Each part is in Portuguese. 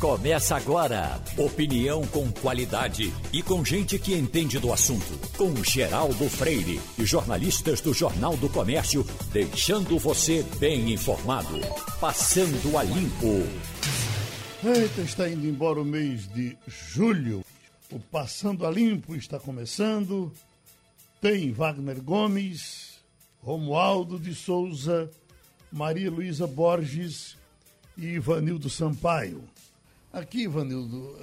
Começa agora. Opinião com qualidade e com gente que entende do assunto. Com Geraldo Freire e jornalistas do Jornal do Comércio, deixando você bem informado. Passando a limpo. Eita, está indo embora o mês de julho. O Passando a Limpo está começando. Tem Wagner Gomes, Romualdo de Souza, Maria Luísa Borges e Ivanildo Sampaio. Aqui, Ivanildo,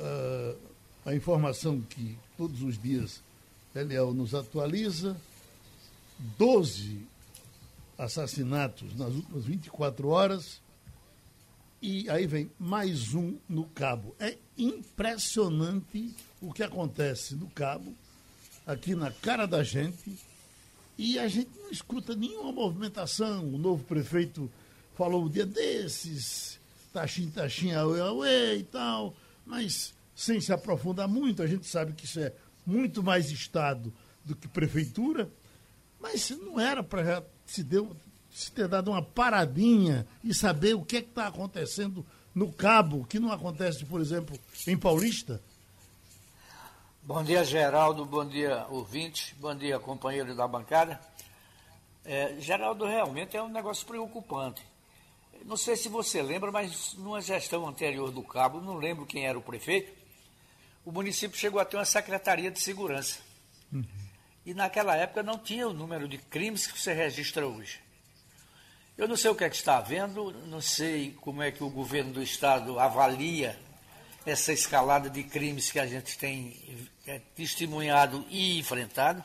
a informação que todos os dias Eliel nos atualiza: 12 assassinatos nas últimas 24 horas. E aí vem mais um no Cabo. É impressionante o que acontece no Cabo, aqui na cara da gente, e a gente não escuta nenhuma movimentação. O novo prefeito falou um dia desses, taxinha, taxinha, auê, auê e tal, mas sem se aprofundar muito, a gente sabe que isso é muito mais Estado do que prefeitura, mas não era para se, se ter dado uma paradinha e saber o que é está acontecendo no Cabo, que não acontece, por exemplo, em Paulista? Bom dia, Geraldo, bom dia, ouvinte, bom dia, companheiro da bancada. É, Geraldo, realmente é um negócio preocupante. Não sei se você lembra, mas numa gestão anterior do Cabo, não lembro quem era o prefeito, o município chegou a ter uma secretaria de segurança. Uhum. E naquela época não tinha o número de crimes que você registra hoje. Eu não sei o que é que está havendo, não sei como é que o governo do estado avalia essa escalada de crimes que a gente tem é, testemunhado e enfrentado.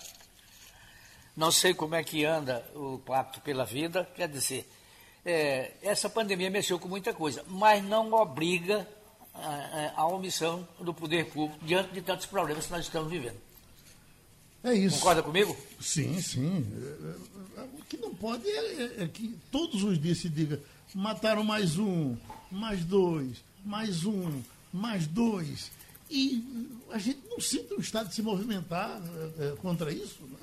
Não sei como é que anda o pacto pela vida, quer dizer, é, essa pandemia mexeu com muita coisa, mas não obriga a, a, omissão do poder público diante de tantos problemas que nós estamos vivendo. É isso. Concorda comigo? Sim, sim. É, é, o que não pode é, é, que todos os dias se diga mataram mais um, mais dois, mais um, mais dois. E a gente não sinta o Estado se movimentar é, contra isso. Né?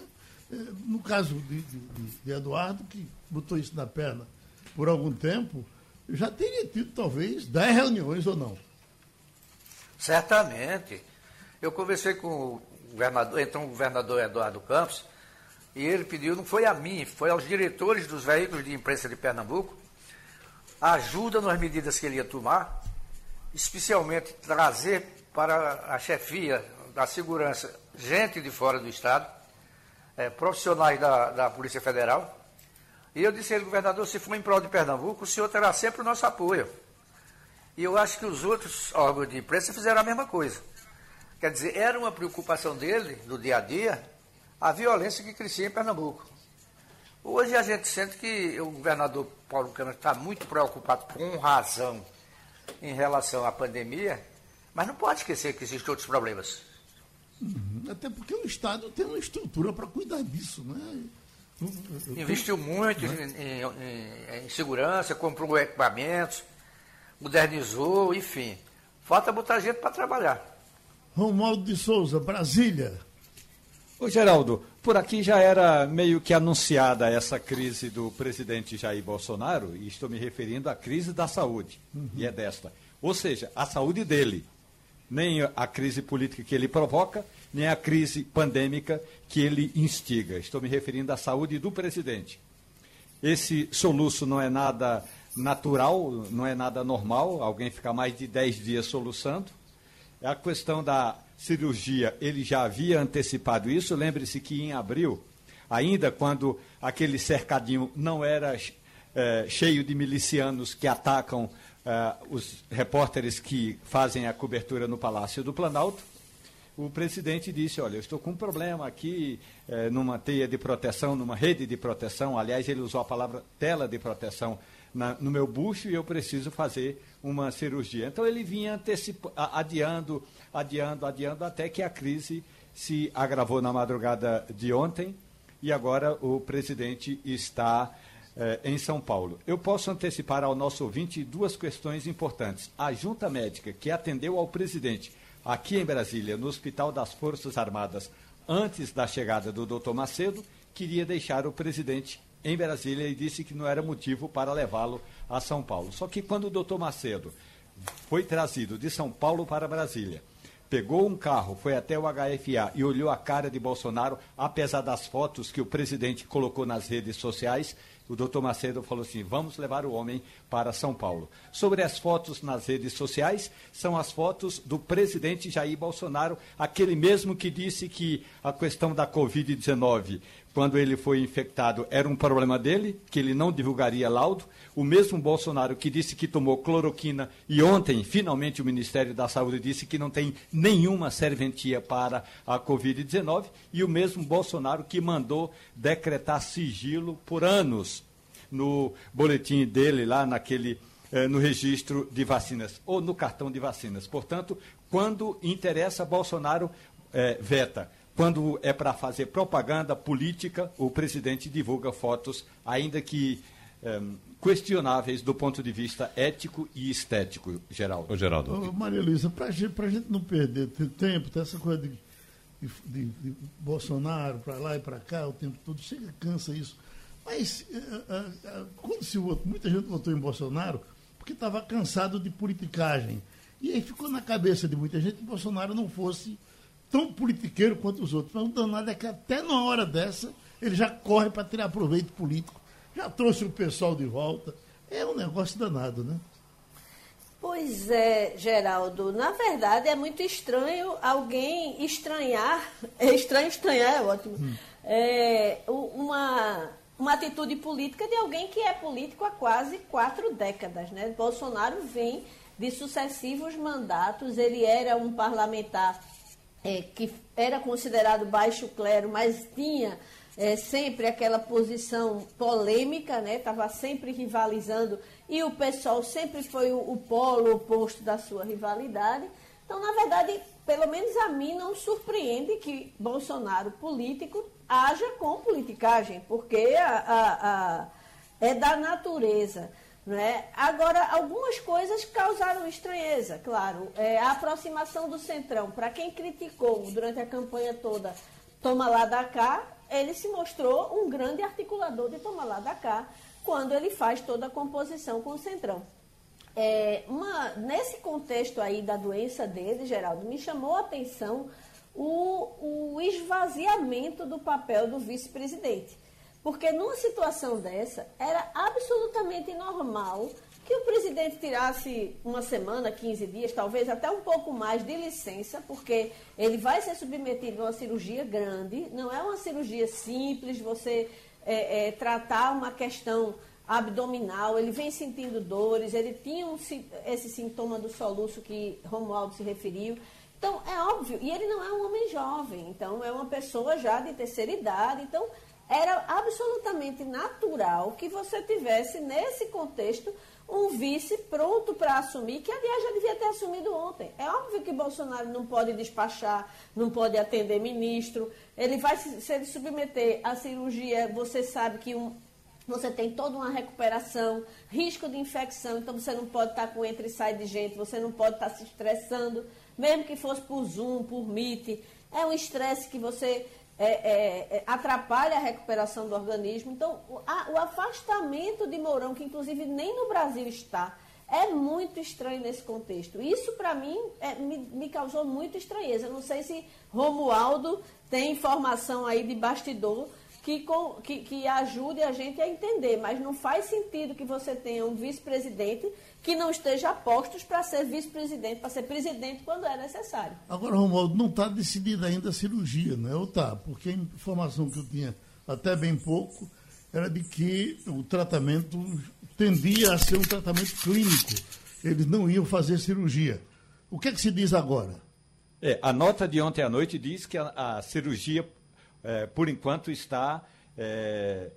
no caso de, de, de Eduardo, que botou isso na perna por algum tempo, já teria tido talvez 10 reuniões ou não. Certamente. Eu conversei com o governador, então o governador Eduardo Campos, e ele pediu, não foi a mim, foi aos diretores dos veículos de imprensa de Pernambuco, ajuda nas medidas que ele ia tomar, especialmente trazer para a chefia da segurança gente de fora do Estado, é, profissionais da, da Polícia Federal, e eu disse a ele, governador, se for em prol de Pernambuco, o senhor terá sempre o nosso apoio. E eu acho que os outros órgãos de imprensa fizeram a mesma coisa. Quer dizer, era uma preocupação dele, do dia a dia, a violência que crescia em Pernambuco. Hoje a gente sente que o governador Paulo Câmara está muito preocupado, com razão, em relação à pandemia, mas não pode esquecer que existem outros problemas. Uhum, até porque o Estado tem uma estrutura para cuidar disso, né? Investiu muito em, em, em, segurança, comprou equipamentos, modernizou, enfim. Falta botar gente para trabalhar. Romualdo de Souza, Brasília. Ô Geraldo, por aqui já era meio que anunciada essa crise do presidente Jair Bolsonaro, e estou me referindo à crise da saúde, uhum. e é desta. Ou seja, a saúde dele. Nem a crise política que ele provoca, nem a crise pandêmica que ele instiga. Estou me referindo à saúde do presidente. Esse soluço não é nada natural, não é nada normal, alguém ficar mais de 10 dias soluçando. A questão da cirurgia, ele já havia antecipado isso. Lembre-se que em abril, ainda quando aquele cercadinho não era é, cheio de milicianos que atacam é, os repórteres que fazem a cobertura no Palácio do Planalto, o presidente disse, olha, eu estou com um problema aqui é, numa teia de proteção, numa rede de proteção, aliás, ele usou a palavra tela de proteção na, no meu bucho e eu preciso fazer uma cirurgia. Então ele vinha adiando, adiando, adiando, até que a crise se agravou na madrugada de ontem e agora o presidente está eh, em São Paulo. Eu posso antecipar ao nosso ouvinte duas questões importantes. A junta médica que atendeu ao presidente aqui em Brasília, no Hospital das Forças Armadas, antes da chegada do doutor Macedo, queria deixar o presidente em Brasília e disse que não era motivo para levá-lo a São Paulo. Só que quando o doutor Macedo foi trazido de São Paulo para Brasília, pegou um carro, foi até o HFA e olhou a cara de Bolsonaro, apesar das fotos que o presidente colocou nas redes sociais, o doutor Macedo falou assim: vamos levar o homem para São Paulo. Sobre as fotos nas redes sociais, são as fotos do presidente Jair Bolsonaro, aquele mesmo que disse que a questão da Covid-19 quando ele foi infectado, era um problema dele, que ele não divulgaria laudo. O mesmo Bolsonaro que disse que tomou cloroquina e ontem, finalmente, o Ministério da Saúde disse que não tem nenhuma serventia para a Covid-19. E o mesmo Bolsonaro que mandou decretar sigilo por anos no boletim dele, lá naquele. Eh, no registro de vacinas ou no cartão de vacinas. Portanto, quando interessa, Bolsonaro eh, veta. Quando é para fazer propaganda política, o presidente divulga fotos, ainda que um, eh, questionáveis do ponto de vista ético e estético, Geraldo. Ô, Geraldo. Ô, Maria Luísa, para a gente não perder tempo, tem essa coisa de, de, de, de Bolsonaro para lá e para cá o tempo todo, chega, cansa isso. Mas uh, uh, quando se votou, muita gente votou em Bolsonaro porque estava cansado de politicagem. E aí ficou na cabeça de muita gente que Bolsonaro não fosse tão politiqueiro quanto os outros. Mas o danado é que até na hora dessa ele já corre para tirar proveito político. Já trouxe o pessoal de volta. É um negócio danado, né? Pois é, Geraldo. Na verdade, é muito estranho alguém estranhar. É estranho estranhar, é ótimo. Hum. É, uma, uma atitude política de alguém que é político há quase quatro décadas. Né? Bolsonaro vem de sucessivos mandatos, ele era um parlamentar é, que era considerado baixo clero, mas tinha é, sempre aquela posição polêmica, estava né? sempre rivalizando, e o pessoal sempre foi o, o polo oposto da sua rivalidade. Então, na verdade, pelo menos a mim não surpreende que Bolsonaro, político, haja com politicagem, porque a, a, a, é da natureza. Né? Agora, algumas coisas causaram estranheza, claro. É, a aproximação do Centrão, para quem criticou durante a campanha toda Toma lá da cá, ele se mostrou um grande articulador de Toma lá da cá, quando ele faz toda a composição com o Centrão. É, uma, nesse contexto aí da doença dele, Geraldo, me chamou a atenção o, o esvaziamento do papel do vice-presidente. Porque numa situação dessa, era absolutamente normal que o presidente tirasse uma semana, 15 dias, talvez até um pouco mais de licença, porque ele vai ser submetido a uma cirurgia grande, não é uma cirurgia simples, você é, é, tratar uma questão abdominal, ele vem sentindo dores, ele tinha um, esse sintoma do soluço que Romualdo se referiu. Então, é óbvio, e ele não é um homem jovem, então é uma pessoa já de terceira idade, então era absolutamente natural que você tivesse, nesse contexto, um vice pronto para assumir, que aliás já devia ter assumido ontem. É óbvio que Bolsonaro não pode despachar, não pode atender ministro, ele vai se ele submeter à cirurgia, você sabe que um, você tem toda uma recuperação, risco de infecção, então você não pode estar com entra e sai de gente, você não pode estar se estressando, mesmo que fosse por Zoom, por Meet. É um estresse que você é, é, é, atrapalha a recuperação do organismo. Então, o, a, o, afastamento de Mourão, que inclusive nem no Brasil está, é muito estranho nesse contexto. Isso, para mim, é, me, me, causou muita estranheza. Não sei se Romualdo tem informação aí de bastidor que, com, que, que ajude a gente a entender, mas não faz sentido que você tenha um vice-presidente que não esteja a postos para ser vice-presidente, para ser presidente quando é necessário. Agora, Romualdo, não está decidida ainda a cirurgia, né? Ou está? Porque a informação que eu tinha até bem pouco era de que o tratamento tendia a ser um tratamento clínico. Eles não iam fazer cirurgia. O que é que se diz agora? É, a nota de ontem à noite diz que a, a cirurgia é, por enquanto está. É,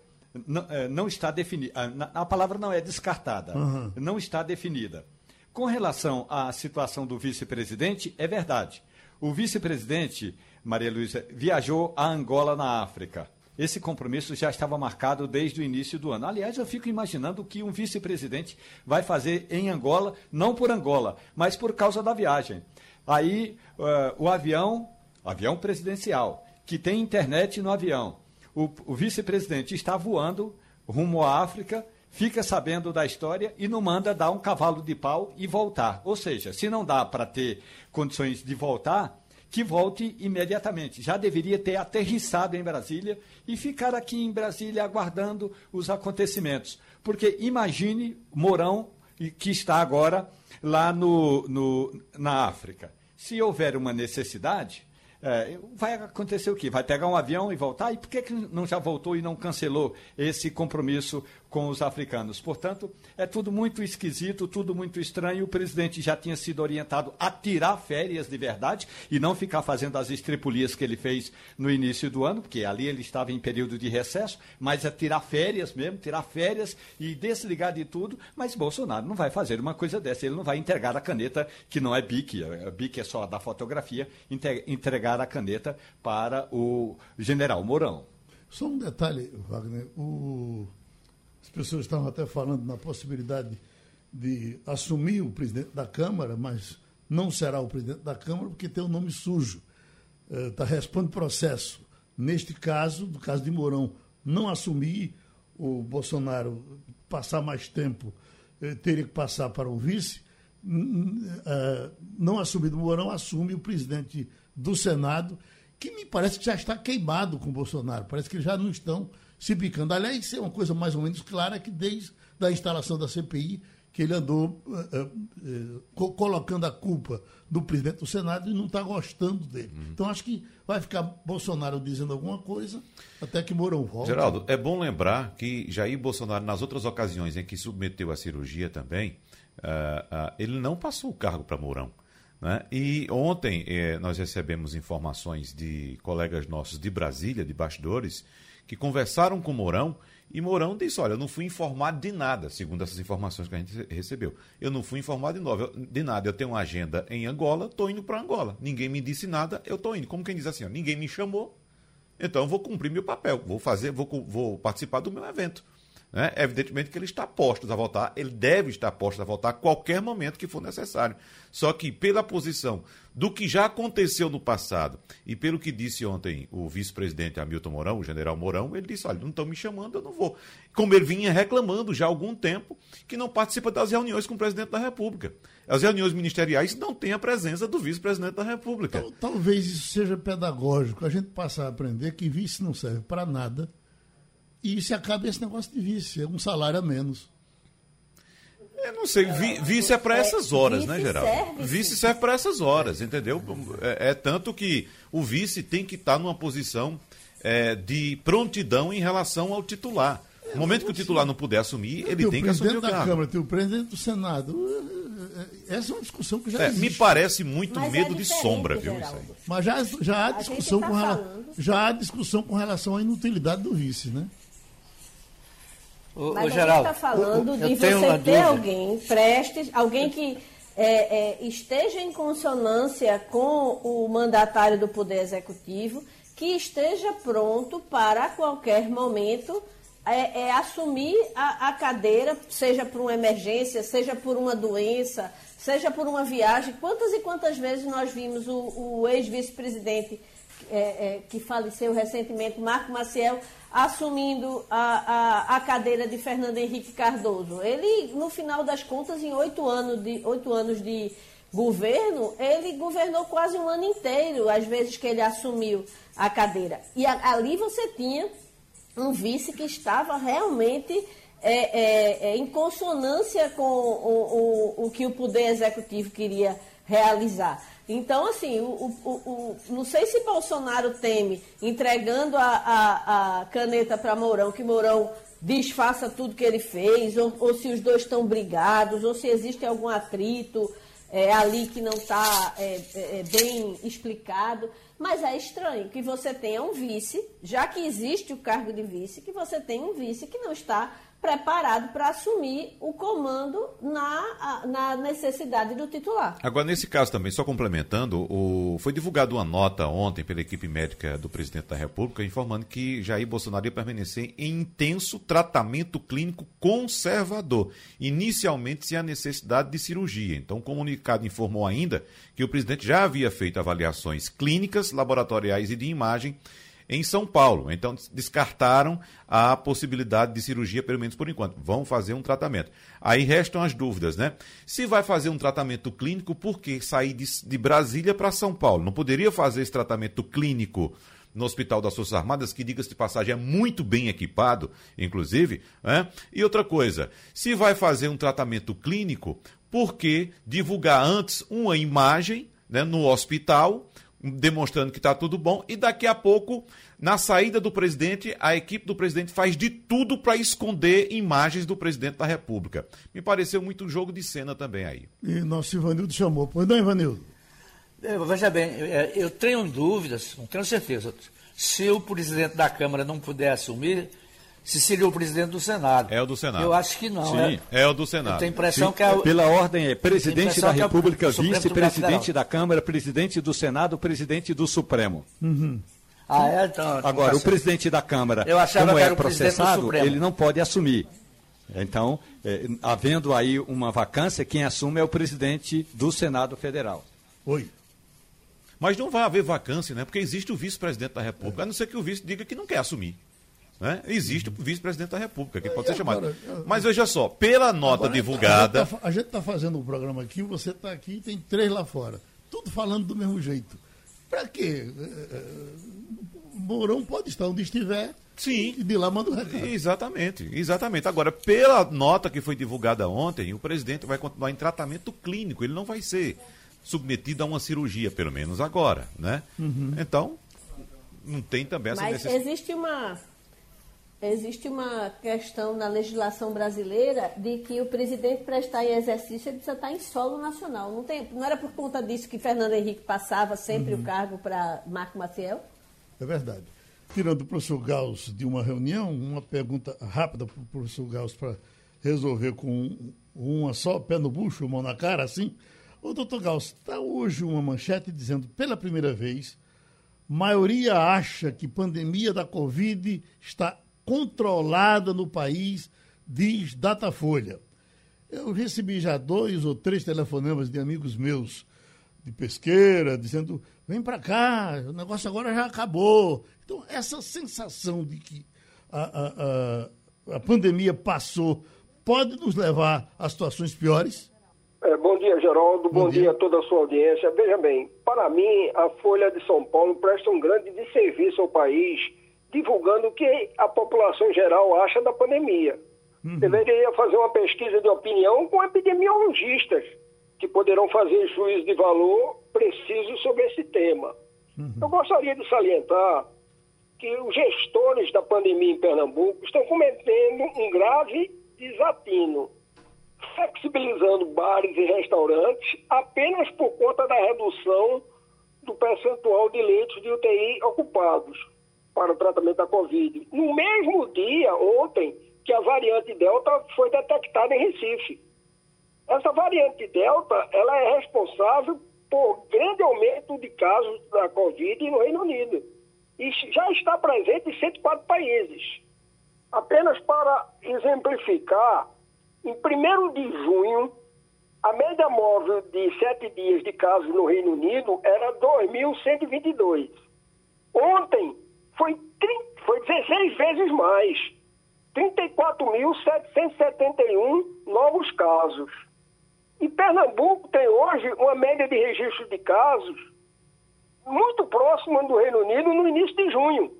não, é, não, está definida. A, a, palavra não é descartada, uhum. não está definida. Com relação à situação do vice-presidente, é verdade. O vice-presidente, Maria Luísa, viajou a Angola, na África. Esse compromisso já estava marcado desde o início do ano. Aliás, eu fico imaginando o que um vice-presidente vai fazer em Angola, não por Angola, mas por causa da viagem. Aí, uh, o avião, avião presidencial, que tem internet no avião. O, o vice-presidente está voando rumo à África fica sabendo da história e não manda dar um cavalo de pau e voltar. Ou seja, se não dá para ter condições de voltar, que volte imediatamente. Já deveria ter aterrissado em Brasília e ficar aqui em Brasília aguardando os acontecimentos. Porque imagine Mourão, que está agora lá no, no na África. Se houver uma necessidade, é, vai acontecer o quê? Vai pegar um avião e voltar? E por que, que não já voltou e não cancelou esse compromisso com os africanos? Portanto, é tudo muito esquisito, tudo muito estranho. O presidente já tinha sido orientado a tirar férias de verdade e não ficar fazendo as estrepulias que ele fez no início do ano, porque ali ele estava em período de recesso, mas é tirar férias mesmo, tirar férias e desligar de tudo. Mas Bolsonaro não vai fazer uma coisa dessa. Ele não vai entregar a caneta, que não é BIC, a BIC é só da fotografia, entregar a caneta para o general Mourão. Só um detalhe, Wagner. O... As pessoas estavam até falando na possibilidade de assumir o presidente da Câmara, mas não será o presidente da Câmara porque tem o um nome sujo. Está uh, responde processo. Neste caso, do caso de Mourão, não assumir, o Bolsonaro passar mais tempo, uh, teria que passar para o vice. Uh, não assumir o Mourão, assume o presidente do Senado, que me parece que já está queimado com o Bolsonaro. Parece que já não estão se picando. Aliás, isso é uma coisa mais ou menos clara que desde a instalação da CPI que ele andou uh, uh, uh, colocando a culpa do presidente do Senado e não está gostando dele. Uhum. Então acho que vai ficar Bolsonaro dizendo alguma coisa até que Mourão volte. Geraldo, é bom lembrar que Jair Bolsonaro, nas outras ocasiões em que submeteu a cirurgia também, ele não passou o cargo para Mourão. Né? E ontem eh, nós recebemos informações de colegas nossos de Brasília, de bastidores, que conversaram com Mourão e Mourão disse: Olha, eu não fui informado de nada, segundo essas informações que a gente recebeu. Eu não fui informado de, novo, de nada. Eu tenho uma agenda em Angola, estou indo para Angola. Ninguém me disse nada, eu estou indo. Como quem diz assim: ó, ninguém me chamou, então eu vou cumprir meu papel, vou fazer, vou, vou participar do meu evento. Né? Evidentemente que ele está posto a votar, ele deve estar posto a votar a qualquer momento que for necessário. Só que pela posição do que já aconteceu no passado e pelo que disse ontem o vice-presidente Hamilton Mourão, o general Mourão, ele disse: olha, não estão me chamando, eu não vou. Como ele vinha reclamando já há algum tempo que não participa das reuniões com o presidente da República. As reuniões ministeriais não têm a presença do vice-presidente da República. Talvez isso seja pedagógico, a gente passar a aprender que vice não serve para nada e se acaba esse negócio de vice, é um salário a menos. Eu não sei, vi, vice é para essas horas, né, Geraldo? Serve, vice serve para essas horas, entendeu? É, é, tanto que o vice tem que estar tá numa posição é, de prontidão em relação ao titular. No momento que o titular não puder assumir, ele tem que assumir o cargo. Tem o presidente da Câmara, tem o presidente do Senado. Essa é uma discussão que já é, existe. Me parece muito Mas medo é de sombra, viu? Isso aí. Mas já, já, há discussão tá com rela... já há discussão com relação à inutilidade do vice, né? O, Mas o a gente está falando de você ter alguém prestes, alguém que é, é, esteja em consonância com o mandatário do Poder Executivo, que esteja pronto para a qualquer momento é, é assumir a, a, cadeira, seja por uma emergência, seja por uma doença, seja por uma viagem. Quantas e quantas vezes nós vimos o, o ex-vice-presidente é, é, que faleceu recentemente, Marco Maciel, assumindo a, a, a, cadeira de Fernando Henrique Cardoso. Ele, no final das contas, em oito anos de, oito anos de governo, ele governou quase um ano inteiro, às vezes que ele assumiu a cadeira. E a, ali você tinha um vice que estava realmente é, é, é, em consonância com o, o, o que o Poder Executivo queria realizar. Então, assim, o, o, o, não sei se Bolsonaro teme entregando a, a, a caneta para Mourão, que Mourão desfaça tudo que ele fez, ou, ou se os dois estão brigados, ou se existe algum atrito é, ali que não está é, é, é, bem explicado. Mas é estranho que você tenha um vice, já que existe o cargo de vice, que você tenha um vice que não está preparado para assumir o comando na, na necessidade do titular. Agora, nesse caso também, só complementando, o, foi divulgada uma nota ontem pela equipe médica do presidente da República informando que Jair Bolsonaro ia permanecer em intenso tratamento clínico conservador, inicialmente sem a necessidade de cirurgia. Então, o comunicado informou ainda que o presidente já havia feito avaliações clínicas, laboratoriais e de imagem em São Paulo. Então, descartaram a possibilidade de cirurgia, pelo menos por enquanto. Vão fazer um tratamento. Aí restam as dúvidas, né? Se vai fazer um tratamento clínico, por que sair de, de Brasília para São Paulo? Não poderia fazer esse tratamento clínico no Hospital das Forças Armadas, que, diga-se de passagem, é muito bem equipado, inclusive. Né? E outra coisa, se vai fazer um tratamento clínico, por que divulgar antes uma imagem né, no hospital, demonstrando que está tudo bom, e daqui a pouco, na saída do presidente, a equipe do presidente faz de tudo para esconder imagens do presidente da República. Me pareceu muito um jogo de cena também aí. E nosso Ivanildo chamou. Pois não, Ivanildo? Veja bem, é, eu tenho dúvidas, não tenho certeza. Se o presidente da Câmara não puder assumir, se seria o presidente do Senado. É o do Senado. Eu acho que não. Sim, é, é o do Senado. Eu tenho a impressão Sim, que é o... Pela ordem é presidente da República, é vice-presidente da Câmara, presidente do Senado, presidente do Supremo. Uhum. Ah, é? Então, Agora, o presidente da Câmara, como é era o presidente do processado, Supremo. ele não pode assumir. Então, é, havendo aí uma vacância, quem assume é o presidente do Senado Federal. Oi. Mas não vai haver vacância, né? Porque existe o vice-presidente da República, a não ser que o vice diga que não quer assumir. Né? Existe o vice-presidente da República, que pode ser chamado. agora, Mas veja só, pela nota Agora, divulgada. A gente está fazendo o programa aqui, você está aqui e tem três lá fora. Tudo falando do mesmo jeito. Para quê? É, é, Mourão pode estar onde estiver Sim. e de lá manda o recado. Exatamente, exatamente. Agora, pela nota que foi divulgada ontem, o presidente vai continuar em tratamento clínico, ele não vai ser submetido a uma cirurgia, pelo menos agora, né? Então, não tem também essa Mas necessidade. existe uma, existe uma questão na legislação brasileira de que o presidente para estar em exercício ele precisa estar em solo nacional. Não, tem, não era por conta disso que Fernando Henrique passava sempre o cargo para Marco Maciel? É verdade. Tirando o professor Gauss de uma reunião, uma pergunta rápida para o professor Gauss para resolver com uma só, pé no bucho, mão na cara, assim. Ô, doutor Gauss, está hoje uma manchete dizendo, pela primeira vez, maioria acha que pandemia da Covid está controlada no país, diz Datafolha. Eu recebi já dois ou três telefonemas de amigos meus de pesqueira, dizendo: vem para cá, o negócio agora já acabou. Então, essa sensação de que a, a, a, a pandemia passou pode nos levar a situações piores? É, bom dia, Geraldo. Bom, Bom dia. dia. a toda a sua audiência. Veja bem, para mim, a Folha de São Paulo presta um grande desserviço ao país, divulgando o que a população geral acha da pandemia. Deveria fazer uma pesquisa de opinião com epidemiologistas, que poderão fazer juízo de valor preciso sobre esse tema. Eu gostaria de salientar que os gestores da pandemia em Pernambuco estão cometendo um grave desatino flexibilizando bares e restaurantes apenas por conta da redução do percentual de leitos de UTI ocupados para o tratamento da Covid. No mesmo dia, ontem, que a variante Delta foi detectada em Recife. Essa variante Delta, ela é responsável por grande aumento de casos da Covid no Reino Unido. E já está presente em 104 países. Apenas para exemplificar, em 1 de junho, a média móvel de sete dias de casos no Reino Unido era 2.122. Ontem foi, 30, foi 16 vezes mais. 34.771 novos casos. E Pernambuco tem hoje uma média de registro de casos muito próxima do Reino Unido no início de junho.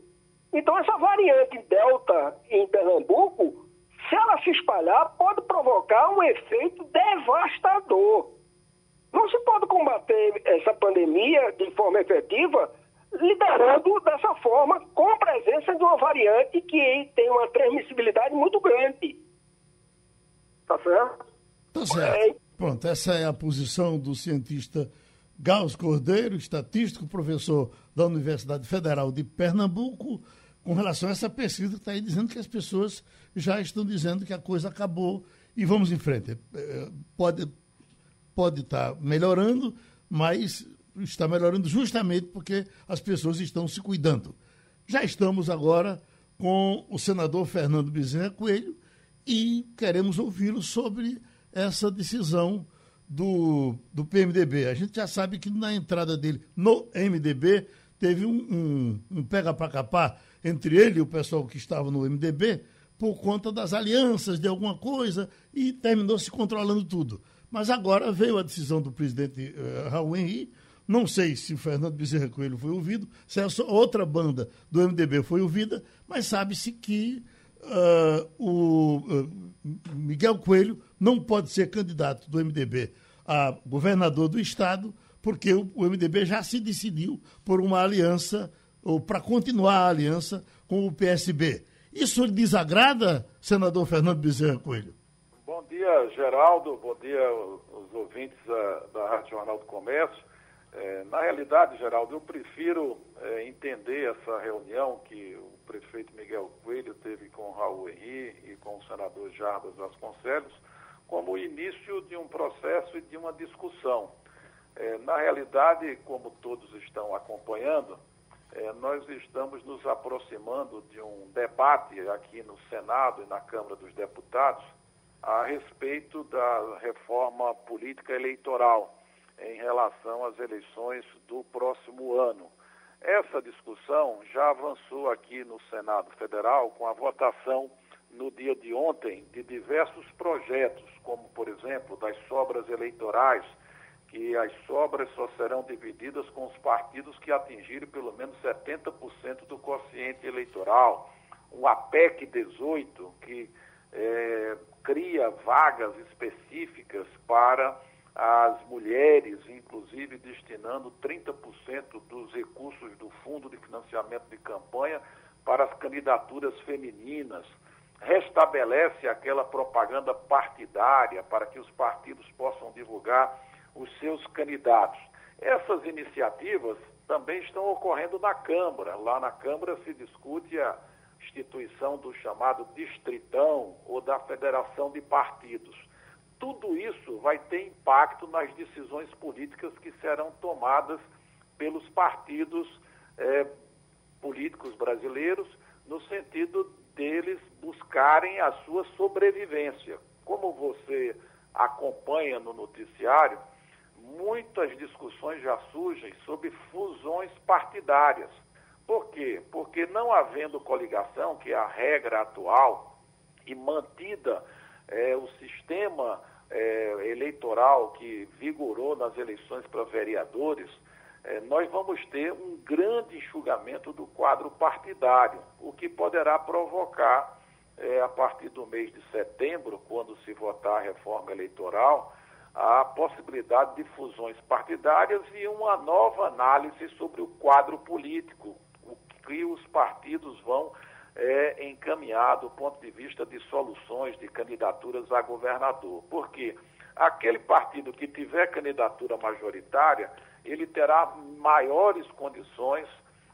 Então, essa variante Delta em Pernambuco, se ela se espalhar, pode provocar um efeito devastador. Não se pode combater essa pandemia de forma efetiva liderando dessa forma com a presença de uma variante que tem uma transmissibilidade muito grande. Tá certo? Tá certo. Pronto, essa é a posição do cientista Gauss Cordeiro, estatístico, professor da Universidade Federal de Pernambuco, com relação a essa pesquisa que está aí dizendo que as pessoas já estão dizendo que a coisa acabou e vamos em frente. Eh, Pode, pode estar melhorando, mas está melhorando justamente porque as pessoas estão se cuidando. Já estamos agora com o senador Fernando Bezerra Coelho e queremos ouvi-lo sobre essa decisão do, do PMDB. A gente já sabe que na entrada dele no MDB teve um, um, um pega para capar entre ele e o pessoal que estava no MDB por conta das alianças de alguma coisa e terminou se controlando tudo. Mas agora veio a decisão do presidente uh, Raul Henrique. Não sei se o Fernando Bezerra Coelho foi ouvido, se essa outra banda do MDB foi ouvida, mas sabe-se que uh, o uh, Miguel Coelho não pode ser candidato do MDB a governador do Estado, porque o, o MDB já se decidiu por uma aliança, ou para continuar a aliança com o PSB. Isso lhe desagrada, senador Fernando Bezerra Coelho? Bom dia, Geraldo. Bom dia, os ouvintes da, da Rádio Jornal do Comércio. É, na realidade, Geraldo, eu prefiro é, entender essa reunião que o prefeito Miguel Coelho teve com Raul Henri e com o senador Jarbas Vasconcelos como o início de um processo e de uma discussão. É, na realidade, como todos estão acompanhando, é, nós estamos nos aproximando de um debate aqui no Senado e na Câmara dos Deputados a respeito da reforma política eleitoral em relação às eleições do próximo ano. Essa discussão já avançou aqui no Senado Federal com a votação no dia de ontem de diversos projetos, como, por exemplo, das sobras eleitorais, que as sobras só serão divididas com os partidos que atingirem pelo menos 70% do quociente eleitoral. O APEC 18, que é, cria vagas específicas para as mulheres, inclusive destinando 30% dos recursos do Fundo de Financiamento de Campanha para as candidaturas femininas. Restabelece aquela propaganda partidária para que os partidos possam divulgar os seus candidatos. Essas iniciativas também estão ocorrendo na Câmara. Lá na Câmara se discute a instituição do chamado distritão ou da federação de partidos. Tudo isso vai ter impacto nas decisões políticas que serão tomadas pelos partidos eh, políticos brasileiros, no sentido deles buscarem a sua sobrevivência. Como você acompanha no noticiário, muitas discussões já surgem sobre fusões partidárias. Por quê? Porque não havendo coligação, que é a regra atual, e mantida é, o sistema é, eleitoral que vigorou nas eleições para vereadores, é, nós vamos ter um grande enxugamento do quadro partidário, o que poderá provocar, é, a partir do mês de setembro, quando se votar a reforma eleitoral, a possibilidade de fusões partidárias e uma nova análise sobre o quadro político, o que os partidos vão é, encaminhar do ponto de vista de soluções de candidaturas a governador. Porque aquele partido que tiver candidatura majoritária, ele terá maiores condições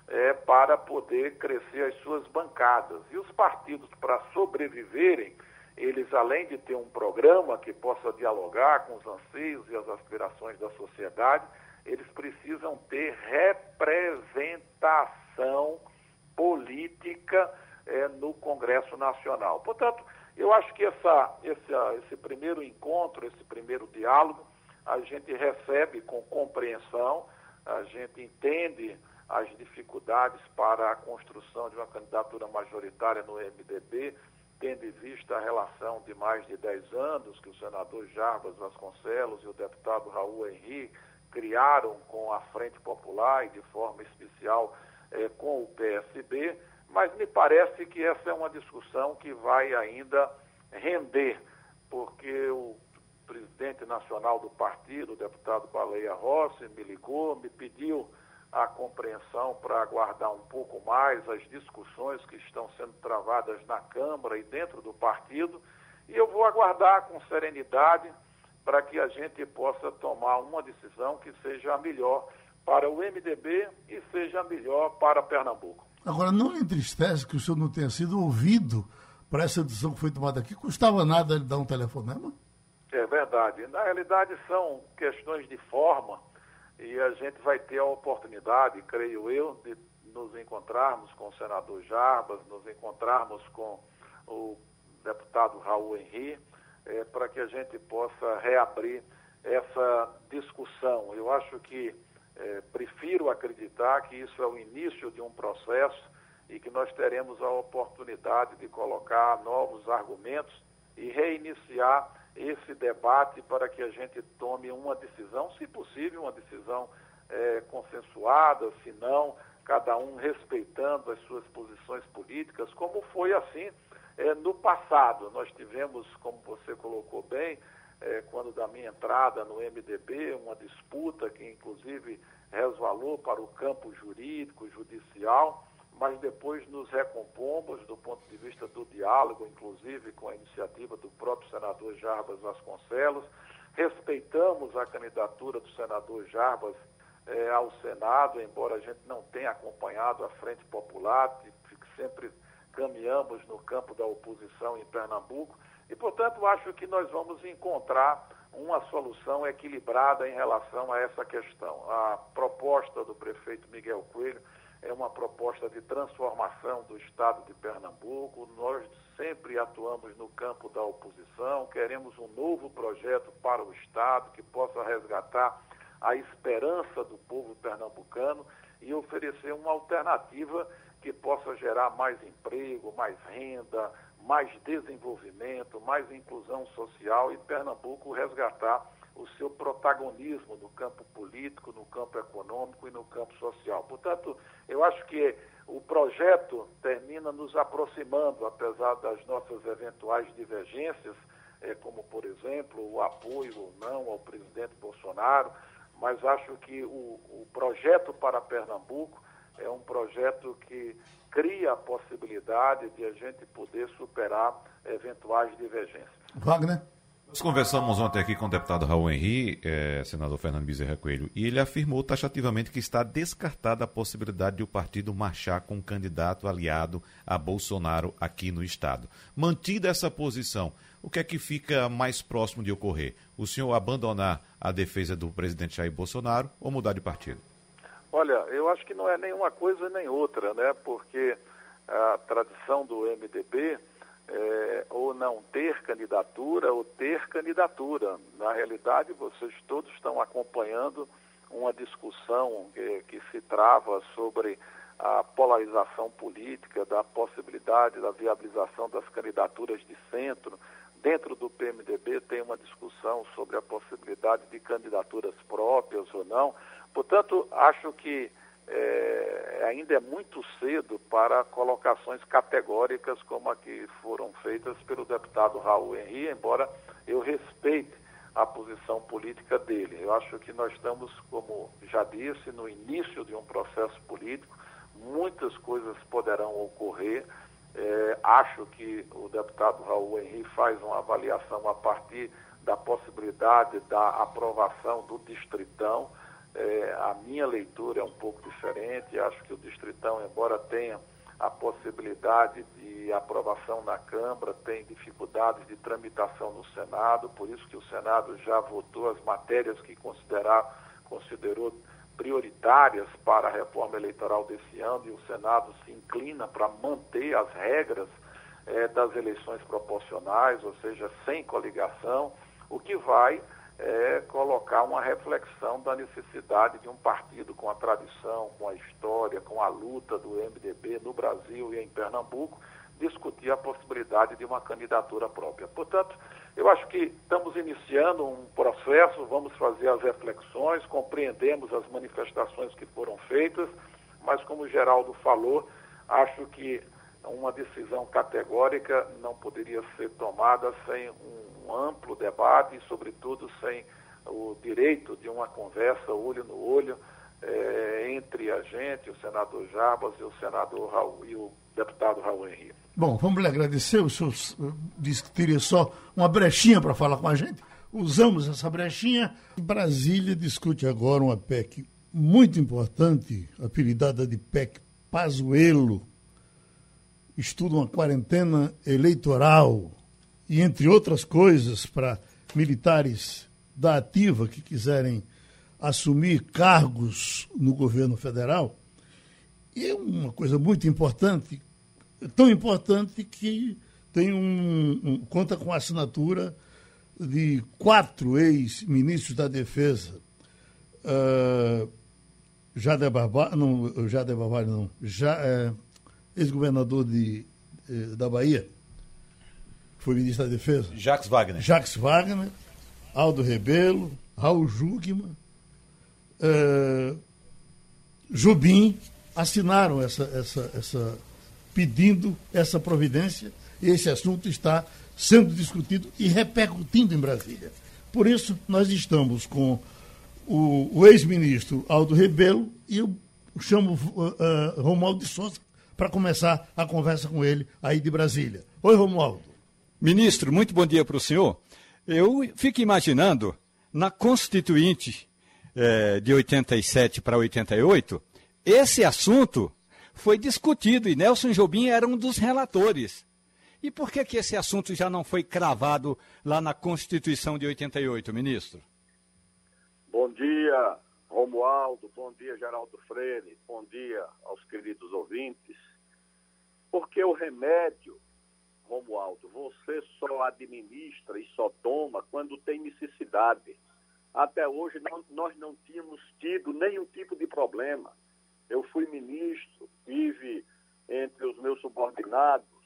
é, para poder crescer as suas bancadas. E os partidos, para sobreviverem, eles, além de ter um programa que possa dialogar com os anseios e as aspirações da sociedade, eles precisam ter representação política é, no Congresso Nacional. Portanto, eu acho que essa, esse, esse primeiro encontro, esse primeiro diálogo, a gente recebe com compreensão, a gente entende as dificuldades para a construção de uma candidatura majoritária no MDB, tendo em vista a relação de mais de 10 anos que o senador Jarbas Vasconcelos e o deputado Raul Henrique criaram com a Frente Popular e de forma especial eh, com o PSB, mas me parece que essa é uma discussão que vai ainda render, porque o presidente nacional do partido, o deputado Baleia Rossi, me ligou, me pediu a compreensão para aguardar um pouco mais as discussões que estão sendo travadas na Câmara e dentro do partido, e eu vou aguardar com serenidade para que a gente possa tomar uma decisão que seja a melhor para o MDB e seja a melhor para Pernambuco. Agora, não lhe entristece que o senhor não tenha sido ouvido para essa decisão que foi tomada aqui? Custava nada ele dar um telefonema? É verdade. Na realidade, são questões de forma e a gente vai ter a oportunidade, creio eu, de nos encontrarmos com o senador Jarbas, nos encontrarmos com o deputado Raul Henri, é, para que a gente possa reabrir essa discussão. Eu acho que é, prefiro acreditar que isso é o início de um processo e que nós teremos a oportunidade de colocar novos argumentos e reiniciar esse debate para que a gente tome uma decisão, se possível, uma decisão é, consensuada, se não, cada um respeitando as suas posições políticas, como foi assim é, no passado. Nós tivemos, como você colocou bem, é, quando da minha entrada no MDB, uma disputa que inclusive resvalou para o campo jurídico, judicial, mas depois nos recompomos do ponto de vista do diálogo, inclusive com a iniciativa do próprio senador Jarbas Vasconcelos. Respeitamos a candidatura do senador Jarbas eh, ao Senado, embora a gente não tenha acompanhado a Frente Popular, que sempre caminhamos no campo da oposição em Pernambuco. E, portanto, acho que nós vamos encontrar uma solução equilibrada em relação a essa questão. A proposta do prefeito Miguel Coelho é uma proposta de transformação do Estado de Pernambuco. Nós sempre atuamos no campo da oposição, queremos um novo projeto para o Estado que possa resgatar a esperança do povo pernambucano e oferecer uma alternativa que possa gerar mais emprego, mais renda, mais desenvolvimento, mais inclusão social e Pernambuco resgatar o seu protagonismo no campo político, no campo econômico e no campo social. Portanto, eu acho que o projeto termina nos aproximando, apesar das nossas eventuais divergências, é, como, por exemplo, o apoio ou não ao presidente Bolsonaro, mas acho que o, o projeto para Pernambuco é um projeto que cria a possibilidade de a gente poder superar eventuais divergências. Wagner? Nós conversamos ontem aqui com o deputado Raul Henri, eh, senador Fernando Bezerra Coelho, e ele afirmou taxativamente que está descartada a possibilidade de o partido marchar com um candidato aliado a Bolsonaro aqui no Estado. Mantida essa posição, o que é que fica mais próximo de ocorrer? O senhor abandonar a defesa do presidente Jair Bolsonaro ou mudar de partido? Olha, eu acho que não é nenhuma coisa nem outra, né? Porque a tradição do MDB é, ou não ter candidatura ou ter candidatura. Na realidade, vocês todos estão acompanhando uma discussão que, que se trava sobre a polarização política, da possibilidade da viabilização das candidaturas de centro. Dentro do PMDB tem uma discussão sobre a possibilidade de candidaturas próprias ou não. Portanto, acho que é, ainda é muito cedo para colocações categóricas como a que foram feitas pelo deputado Raul Henri, embora eu respeite a posição política dele. Eu acho que nós estamos, como já disse, no início de um processo político, muitas coisas poderão ocorrer. É, acho que o deputado Raul Henri faz uma avaliação a partir da possibilidade da aprovação do distritão. É, a minha leitura é um pouco diferente. Acho que o Distritão, embora tenha a possibilidade de aprovação na Câmara, tem dificuldades de tramitação no Senado, por isso que o Senado já votou as matérias que considerar, considerou prioritárias para a reforma eleitoral desse ano e o Senado se inclina para manter as regras é, das eleições proporcionais, ou seja, sem coligação, o que vai é colocar uma reflexão da necessidade de um partido com a tradição, com a história, com a luta do MDB no Brasil e em Pernambuco, discutir a possibilidade de uma candidatura própria. Portanto, eu acho que estamos iniciando um processo, vamos fazer as reflexões, compreendemos as manifestações que foram feitas, mas como o Geraldo falou, acho que uma decisão categórica não poderia ser tomada sem um um amplo debate e, sobretudo, sem o direito de uma conversa olho no olho é, entre a gente, o senador Jabas e o senador Raul, e o deputado Raul Henrique. Bom, vamos lhe agradecer. O senhor disse que teria só uma brechinha para falar com a gente. Usamos essa brechinha. Brasília discute agora uma PEC muito importante, apelidada de PEC Pazuelo. Estuda uma quarentena eleitoral e, entre outras coisas, para militares da ativa que quiserem assumir cargos no governo federal. E é uma coisa muito importante, tão importante que tem um, um conta com a assinatura de quatro ex-ministros da Defesa. Uh, Jader Barbalho, não, Jader Barbalho não, já, é, ex-governador de, eh, da Bahia, foi ministro da Defesa. Jacques Wagner. Jacques Wagner, Aldo Rebelo, Raul Jugman, uh, Jubim, assinaram essa, essa, essa, pedindo essa providência e esse assunto está sendo discutido e repercutindo em Brasília. Por isso, nós estamos com o, o ex-ministro Aldo Rebelo e eu chamo uh, uh, Romualdo de Souza para começar a conversa com ele aí de Brasília. Oi, Romualdo. Ministro, muito bom dia para o senhor. Eu fico imaginando, na Constituinte eh, de 87 para 88, esse assunto foi discutido e Nelson Jobim era um dos relatores. E por que, que esse assunto já não foi cravado lá na Constituição de 88, ministro? Bom dia, Romualdo. Bom dia, Geraldo Freire. Bom dia aos queridos ouvintes. Porque o remédio, Romualdo, você só administra e só toma quando tem necessidade. Até hoje não, nós não tínhamos tido nenhum tipo de problema. Eu fui ministro, tive entre os meus subordinados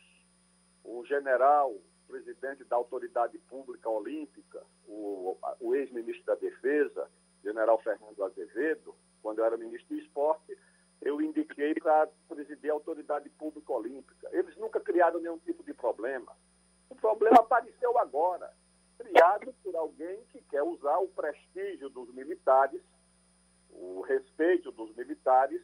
o general, presidente da Autoridade Pública Olímpica, o, o ex-ministro da Defesa, general Fernando Azevedo, quando eu era ministro do Esporte, eu indiquei para presidir a Autoridade Pública Olímpica. Eles nunca criaram nenhum tipo de problema. O problema apareceu agora, criado por alguém que quer usar o prestígio dos militares, o respeito dos militares,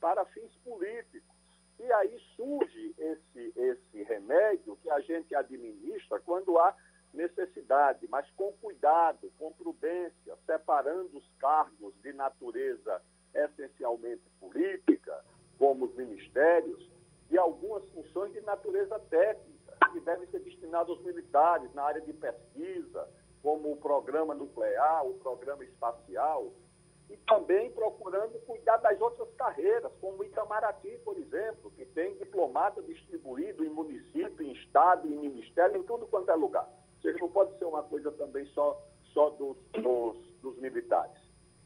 para fins políticos. E aí surge esse, esse remédio que a gente administra quando há necessidade, mas com cuidado, com prudência, separando os cargos de natureza essencialmente política, como os ministérios, e algumas funções de natureza técnica, que devem ser destinadas aos militares na área de pesquisa, como o programa nuclear, o programa espacial, e também procurando cuidar das outras carreiras, como o Itamaraty, por exemplo, que tem diplomata distribuído em município, em estado, em ministério, em tudo quanto é lugar. Ou seja, não pode ser uma coisa também só, só dos, dos, dos militares.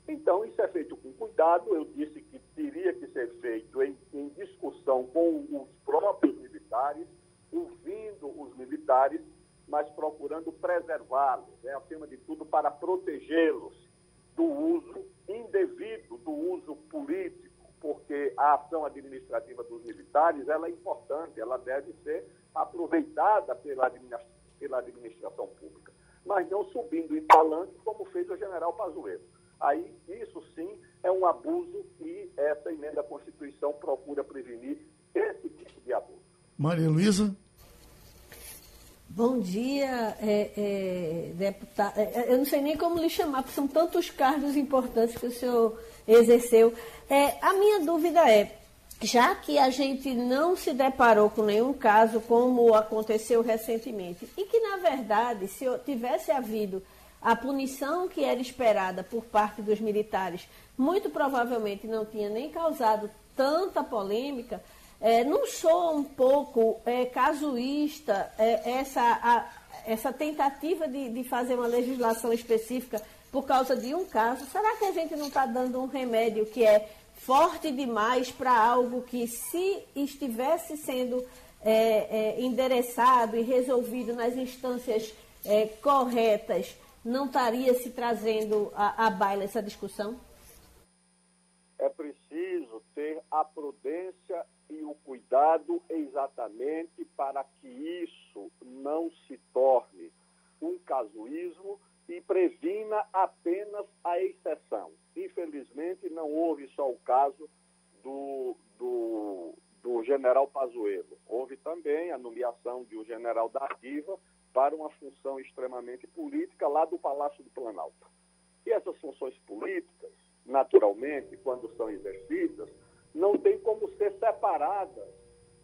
Então, isso é feito com cuidado. Eu disse que teria que ser feito em, em discussão com os próprios militares, ouvindo os militares, mas procurando preservá-los, né, acima de tudo, para protegê-los do uso indevido, do uso político, porque a ação administrativa dos militares ela é importante, ela deve ser aproveitada pela, pela administração pública, mas não subindo em palanque como fez o general Pazuello. Aí, isso sim é um abuso e essa emenda à Constituição procura prevenir esse tipo de abuso. Maria Luísa? Bom dia, é, é, deputado. É, é, eu não sei nem como lhe chamar, porque são tantos cargos importantes que o senhor exerceu. É, a minha dúvida é, já que a gente não se deparou com nenhum caso como aconteceu recentemente, e que, na verdade, se tivesse havido a punição que era esperada por parte dos militares, muito provavelmente não tinha nem causado tanta polêmica, é, não soa um pouco é, casuísta é, essa, a, essa tentativa de, de fazer uma legislação específica por causa de um caso? Será que a gente não está dando um remédio que é forte demais para algo que, se estivesse sendo é, é, endereçado e resolvido nas instâncias é, corretas, não estaria se trazendo a baila essa discussão? É preciso ter a prudência e o cuidado exatamente para que isso não se torne um casuísmo e previna apenas a exceção. Infelizmente, não houve só o caso do, do, do general Pazuello. Houve também a nomeação de um general da ativa para uma função extremamente política lá do Palácio do Planalto. E essas funções políticas, naturalmente, quando são exercidas, não tem como ser separada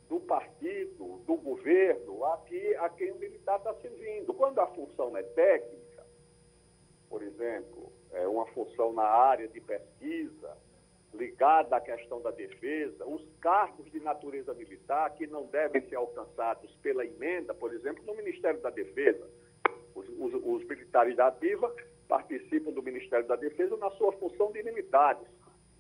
do partido, do governo, a, que, a quem o militar está servindo. Quando a função é técnica, por exemplo, é uma função na área de pesquisa, ligada à questão da defesa, os cargos de natureza militar que não devem ser alcançados pela emenda, por exemplo, no Ministério da Defesa. Os, os, os militares da ativa participam do Ministério da Defesa na sua função de militares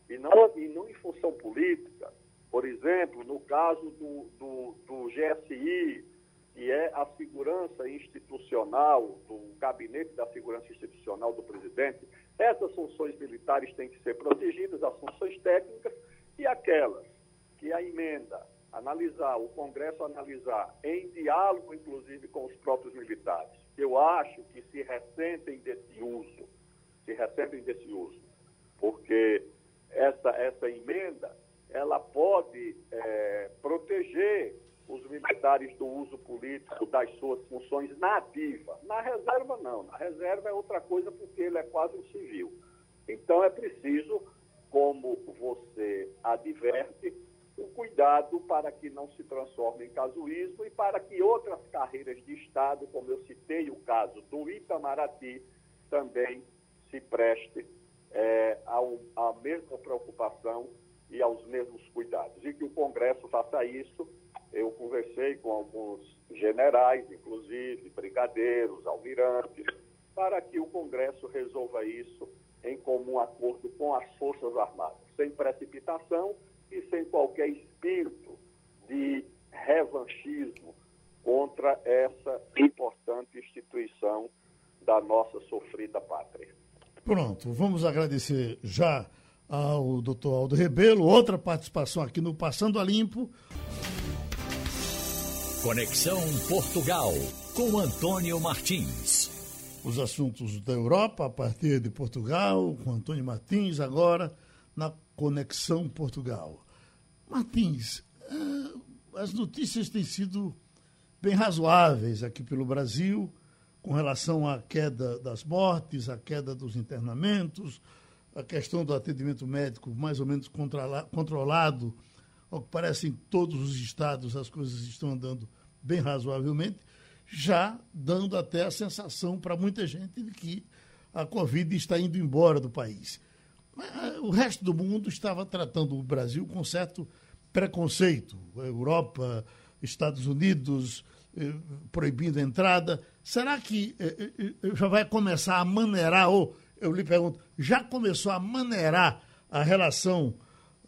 e não, e não em função política. Por exemplo, no caso do, do, do GSI, que é a segurança institucional, do gabinete da segurança institucional do presidente, essas funções militares têm que ser protegidas, as funções técnicas e aquelas que a emenda analisar, o Congresso analisar, em diálogo, inclusive, com os próprios militares, eu acho que se ressentem desse uso, se ressentem desse uso, porque essa, essa emenda, ela pode é, proteger os militares do uso político das suas funções na ativa. Na reserva, não. Na reserva é outra coisa porque ele é quase um civil. Então, é preciso, como você adverte, o cuidado para que não se transforme em casuísmo e para que outras carreiras de Estado, como eu citei o caso do Itamaraty, também se preste é, à mesma preocupação e aos mesmos cuidados. E que o Congresso faça isso. Eu conversei com alguns generais, inclusive brigadeiros, almirantes, para que o Congresso resolva isso em comum acordo com as Forças Armadas, sem precipitação e sem qualquer espírito de revanchismo contra essa importante instituição da nossa sofrida pátria. Pronto, vamos agradecer já ao doutor Aldo Rebelo, outra participação aqui no Passando a Limpo. Conexão Portugal, com Antônio Martins. Os assuntos da Europa, a partir de Portugal, com Antônio Martins, agora na Conexão Portugal. Martins, eh, as notícias têm sido bem razoáveis aqui pelo Brasil com relação à queda das mortes, à queda dos internamentos, a questão do atendimento médico mais ou menos controlado. Ao que parece, em todos os estados as coisas estão andando bem razoavelmente, já dando até a sensação para muita gente de que a Covid está indo embora do país. Eh, o resto do mundo estava tratando o Brasil com certo preconceito. Europa, Estados Unidos, eh, proibindo a entrada. Será que eh, já vai começar a maneirar, ou eu lhe pergunto, já começou a maneirar a relação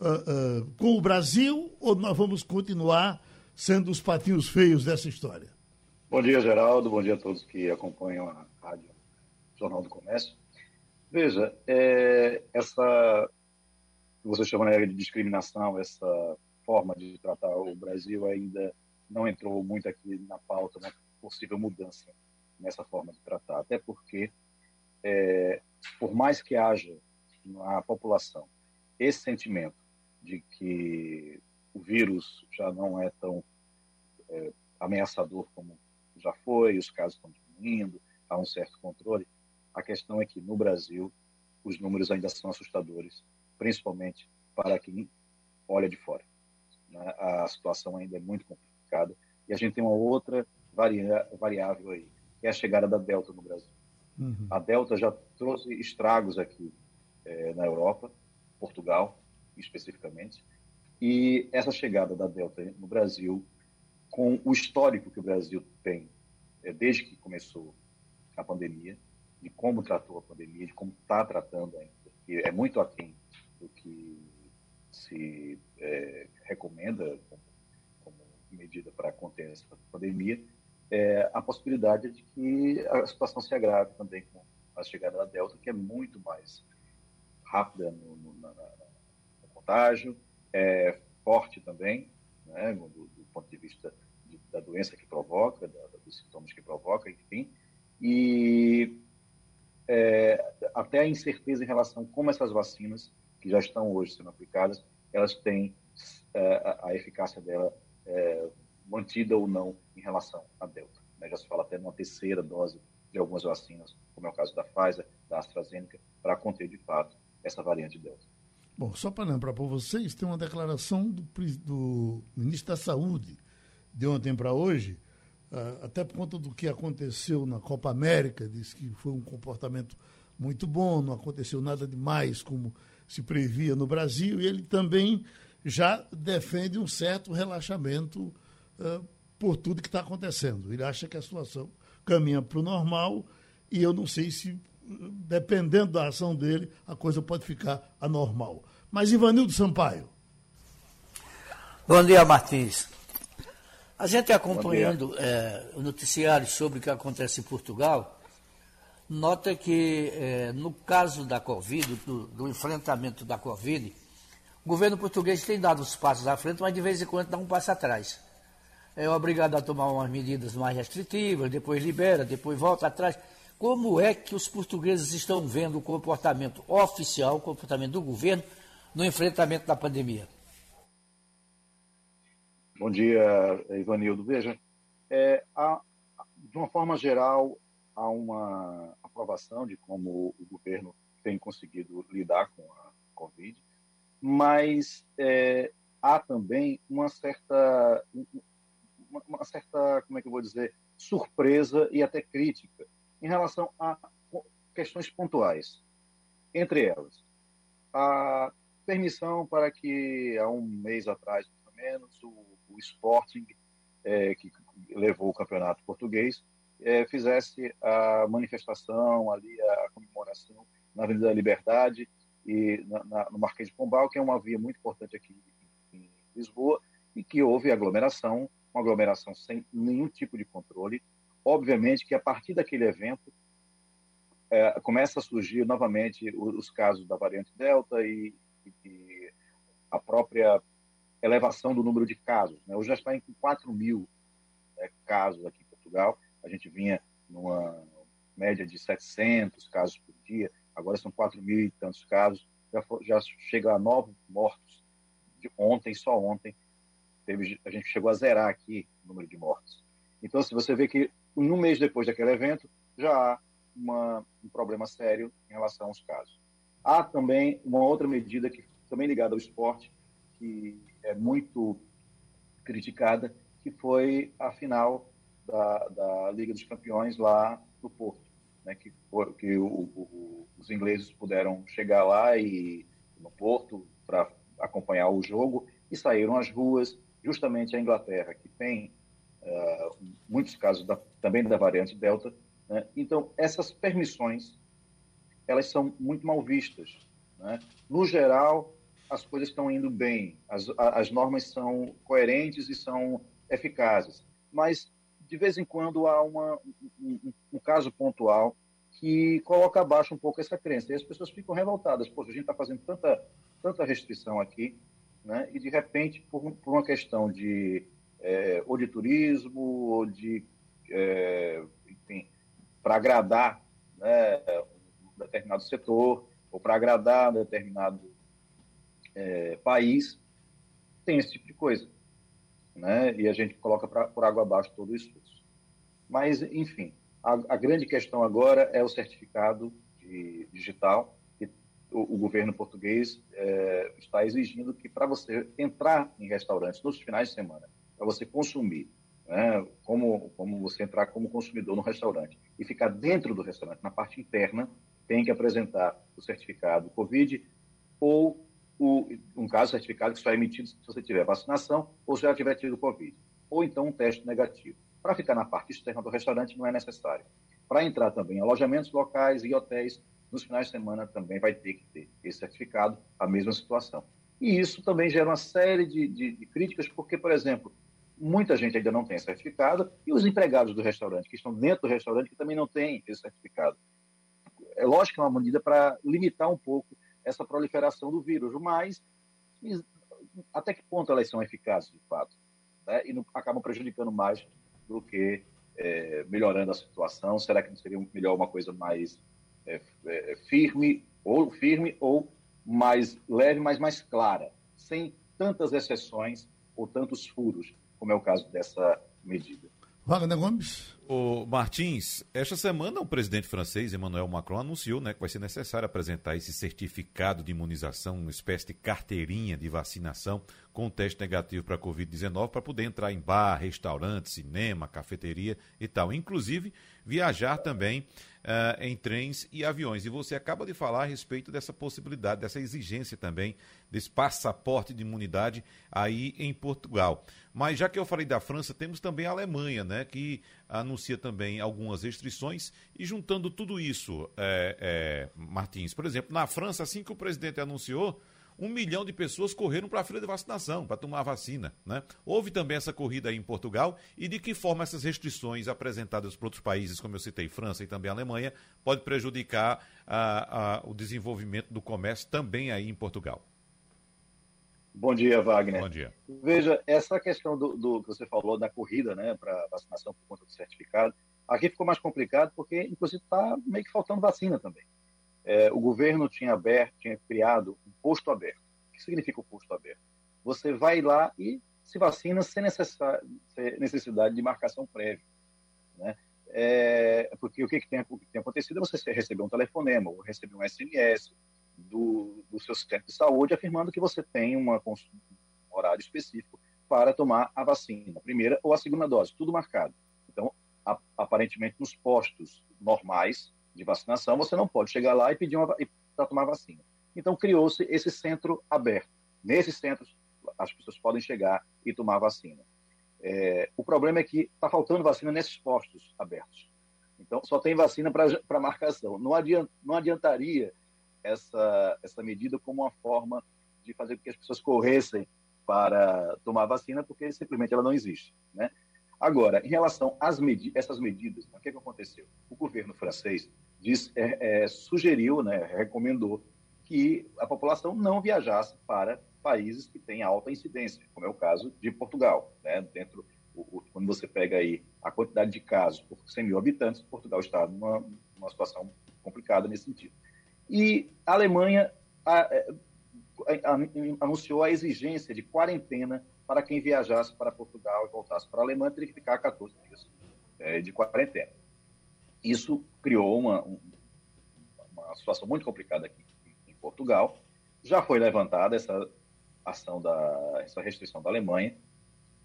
uh, uh, com o Brasil ou nós vamos continuar sendo os patinhos feios dessa história? Bom dia, Geraldo. Bom dia a todos que acompanham a Rádio Jornal do Comércio. Veja, é, essa que você chama né, de discriminação, essa forma de tratar o Brasil ainda não entrou muito aqui na pauta, né, possível mudança nessa forma de tratar. Até porque, é, por mais que haja na população esse sentimento de que o vírus já não é tão é, ameaçador como já foi, os casos estão diminuindo, há um certo controle, a questão é que no Brasil os números ainda são assustadores, principalmente para quem olha de fora. Né? A situação ainda é muito complicada e a gente tem uma outra variável aí, que é a chegada da Delta no Brasil. Uhum. A Delta já trouxe estragos aqui é, na Europa, Portugal especificamente, e essa chegada da Delta no Brasil, com o histórico que o Brasil tem é, desde que começou a pandemia, de como tratou a pandemia, de como está tratando ainda, que é muito aquém do que se é, recomenda como, como, medida para conter essa pandemia, é a possibilidade de que a situação se agrave também com a chegada da Delta, que é muito mais rápida no, no, na, no contágio, é forte também, né, do, do, ponto de vista de, da doença que provoca, da, dos sintomas que provoca, enfim, e é, até a incerteza em relação a como essas vacinas que já estão hoje sendo aplicadas, elas têm é, a eficácia dela é, mantida ou não em relação à Delta. Né? Já se fala até numa terceira dose de algumas vacinas, como é o caso da Pfizer, da AstraZeneca, para conter de fato essa variante Delta. Bom, só para lembrar para vocês, tem uma declaração do, do ministro da Saúde de ontem para hoje, uh, até por conta do que aconteceu na Copa América, disse que foi um comportamento muito bom, não aconteceu nada demais como se previa no Brasil, e ele também já defende um certo relaxamento uh, por tudo que está acontecendo. Ele acha que a situação caminha para o normal e eu não sei se dependendo da ação dele, a coisa pode ficar anormal. Mas Ivanildo Sampaio. Bom dia, Martins. A gente acompanhando é, o noticiário sobre o que acontece em Portugal, nota que é, no caso da Covid, do, do, enfrentamento da Covid, o governo português tem dado os passos à frente, mas de vez em quando dá um passo atrás. É obrigado a tomar umas medidas mais restritivas, depois libera, depois volta atrás. Como é que os portugueses estão vendo o comportamento oficial, o comportamento do governo no enfrentamento da pandemia? Bom dia, Ivanildo. Veja, é, há, de uma forma geral, há uma aprovação de como o governo tem conseguido lidar com a Covid, mas é, há também uma certa, uma, uma certa, como é que eu vou dizer, surpresa e até crítica em relação a questões pontuais. Entre elas, a permissão para que, há um mês atrás, ou menos, o, o Sporting, é, que levou o campeonato português, é, fizesse a manifestação, ali a comemoração na Avenida da Liberdade e na, na, no Marquês de Pombal, que é uma via muito importante aqui em Lisboa, e que houve aglomeração, uma aglomeração sem nenhum tipo de controle, Obviamente que a partir daquele evento é, começa a surgir novamente os, casos da variante Delta e, e, a própria elevação do número de casos. Né? Hoje já está em 4 mil né, casos aqui em Portugal. A gente vinha numa média de 700 casos por dia, agora são 4 mil e tantos casos. Já, já chega a nove mortos de ontem, só ontem. Teve, a gente chegou a zerar aqui o número de mortos. Então, se você vê que um mês depois daquele evento, já há uma, um problema sério em relação aos casos. Há também uma outra medida que também ligada ao esporte, que é muito criticada, que foi a final da, da Liga dos Campeões lá no Porto, né, que, que o, o, os ingleses puderam chegar lá e no Porto para acompanhar o jogo e saíram às ruas. Justamente a Inglaterra, que tem uh, muitos casos da, também da variante Delta. Né? Então, essas permissões, elas são muito mal vistas. Né? No geral, as coisas estão indo bem, as, as normas são coerentes e são eficazes, mas de vez em quando há uma, um, um, caso pontual que coloca abaixo um pouco essa crença. E as pessoas ficam revoltadas. Poxa, a gente está fazendo tanta, tanta restrição aqui, né? e de repente, por, por uma questão de é, ou de turismo, ou de, é, enfim, para agradar né, um determinado setor, ou para agradar um determinado é, país, tem esse tipo de coisa. Né? E a gente coloca pra, por água abaixo todo o esforço. Mas, enfim, a, a grande questão agora é o certificado de, digital, que o, o governo português é, está exigindo que, para você entrar em restaurantes nos finais de semana para você consumir, né? como, como você entrar como consumidor no restaurante e ficar dentro do restaurante, na parte interna, tem que apresentar o certificado COVID ou o, um caso certificado que só é emitido se você tiver vacinação ou se já tiver tido COVID, ou então um teste negativo. Para ficar na parte externa do restaurante não é necessário. Para entrar também em alojamentos locais e hotéis, nos finais de semana também vai ter que ter esse certificado, a mesma situação. E isso também gera uma série de, de, de críticas, porque, por exemplo, muita gente ainda não tem certificado, e os empregados do restaurante, que estão dentro do restaurante, que também não têm esse certificado. É lógico que é uma medida para limitar um pouco essa proliferação do vírus, mas até que ponto elas são eficazes, de fato? Né? E não, acabam prejudicando mais do que é, melhorando a situação. Será que não seria melhor uma coisa mais é, é, firme, ou firme, ou mais leve, mas mais clara, sem tantas exceções ou tantos furos como é o caso dessa medida. Wagner Gomes. O Martins, esta semana o presidente francês Emmanuel Macron anunciou né, que vai ser necessário apresentar esse certificado de imunização, uma espécie de carteirinha de vacinação com teste negativo para a Covid-19 para poder entrar em bar, restaurante, cinema, cafeteria e tal. Inclusive viajar também uh, em trens e aviões. E você acaba de falar a respeito dessa possibilidade, dessa exigência também desse passaporte de imunidade aí em Portugal. Mas já que eu falei da França, temos também a Alemanha, né, que anuncia também algumas restrições e juntando tudo isso, é, é, Martins, por exemplo, na França, assim que o presidente anunciou, um milhão de pessoas correram para a fila de vacinação, para tomar a vacina. Né? Houve também essa corrida aí em Portugal e de que forma essas restrições apresentadas por outros países, como eu citei, França e também Alemanha, pode prejudicar o desenvolvimento do comércio também aí em Portugal? Bom dia, Wagner. Bom dia. Veja, essa questão do, do que você falou da corrida né, para vacinação por conta do certificado, aqui ficou mais complicado porque, inclusive, está meio que faltando vacina também. É, o governo tinha aberto, tinha criado um posto aberto. O que significa o posto aberto? Você vai lá e se vacina sem necessidade de marcação prévia. Né? É, porque o que, que, tem, o que tem acontecido é você receber um telefonema ou receber um SMS, do, do seu sistema de saúde, afirmando que você tem uma, um horário específico para tomar a vacina, a primeira ou a segunda dose, tudo marcado. Então, a, aparentemente, nos postos normais de vacinação, você não pode chegar lá e pedir para tomar vacina. Então, criou-se esse centro aberto. Nesses centros, as pessoas podem chegar e tomar vacina. É, o problema é que está faltando vacina nesses postos abertos. Então, só tem vacina para marcação. Não, adiant, não adiantaria essa, essa medida como uma forma de fazer com que as pessoas corressem para tomar vacina, porque simplesmente ela não existe. Né? Agora, em relação às medi essas medidas, o que, é que aconteceu? O governo francês diz, é, é, sugeriu, né, recomendou que a população não viajasse para países que têm alta incidência, como é o caso de Portugal. Né? Dentro, o, o, quando você pega aí a quantidade de casos por 100 mil habitantes, Portugal está numa, numa situação complicada nesse sentido. E a Alemanha é, anunciou a exigência de quarentena para quem viajasse para Portugal e voltasse para a Alemanha, teria que ficar 14 dias é, de quarentena. Isso criou uma, uma situação muito complicada aqui em Portugal. Já foi levantada essa ação da essa restrição da Alemanha.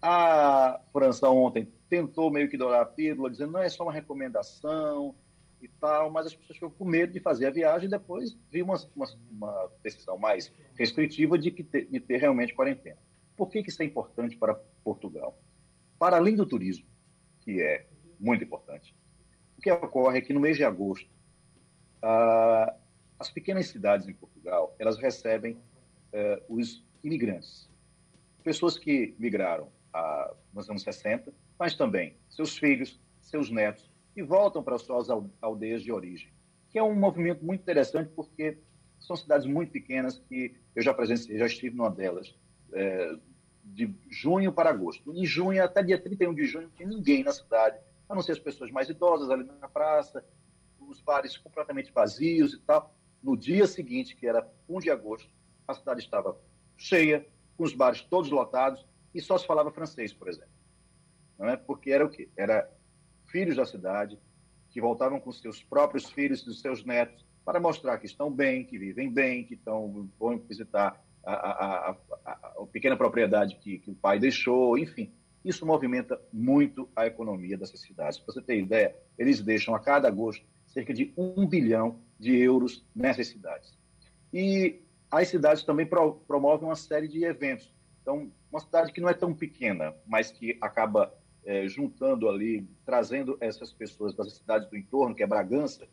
A França ontem tentou meio que dourar a pílula, dizendo não é só uma recomendação, e tal, mas as pessoas ficam com medo de fazer a viagem e depois vir uma, uma, uma decisão mais restritiva de, que ter, de ter realmente quarentena. Por que, que isso é importante para Portugal? Para além do turismo, que é muito importante, o que ocorre é que no mês de agosto, as pequenas cidades em Portugal, elas recebem eh, os imigrantes, pessoas que migraram ah, nos anos 60, mas também seus filhos, seus netos, e voltam para suas aldeias de origem, que é um movimento muito interessante porque são cidades muito pequenas que eu já presenciei, já estive numa delas, é, de junho para agosto. Em junho, até dia 31 de junho, não tinha ninguém na cidade, a não ser as pessoas mais idosas ali na praça, os bares completamente vazios e tal. No dia seguinte, que era 1 de agosto, a cidade estava cheia, com os bares todos lotados, e só se falava francês, por exemplo. Não é? Porque era o quê? Era filhos da cidade, que voltavam com seus próprios filhos e os seus netos para mostrar que estão bem, que vivem bem, que estão, vão visitar a, a, a, a pequena propriedade que, que, o pai deixou, enfim. Isso movimenta muito a economia dessas cidades. Para você ter ideia, eles deixam a cada agosto cerca de um bilhão de euros nessas cidades. E as cidades também pro, promovem uma série de eventos. Então, uma cidade que não é tão pequena, mas que acaba é, juntando ali, trazendo essas pessoas das cidades do entorno, que é Bragança,